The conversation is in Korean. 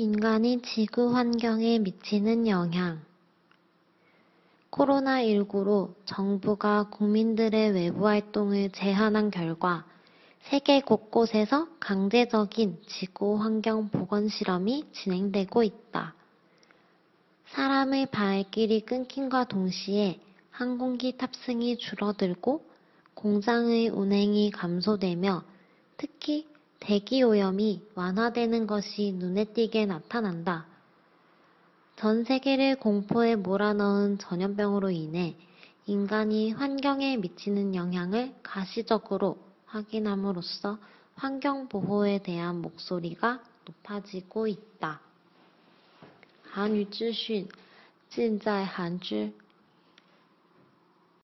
인간이 지구 환경에 미치는 영향. 코로나19로 정부가 국민들의 외부 활동을 제한한 결과 세계 곳곳에서 강제적인 지구 환경 보건 실험이 진행되고 있다. 사람의 발길이 끊김과 동시에 항공기 탑승이 줄어들고 공장의 운행이 감소되며 특히 대기 오염이 완화되는 것이 눈에 띄게 나타난다. 전 세계를 공포에 몰아넣은 전염병으로 인해 인간이 환경에 미치는 영향을 가시적으로 확인함으로써 환경 보호에 대한 목소리가 높아지고 있다. 韩语资讯尽在韩知。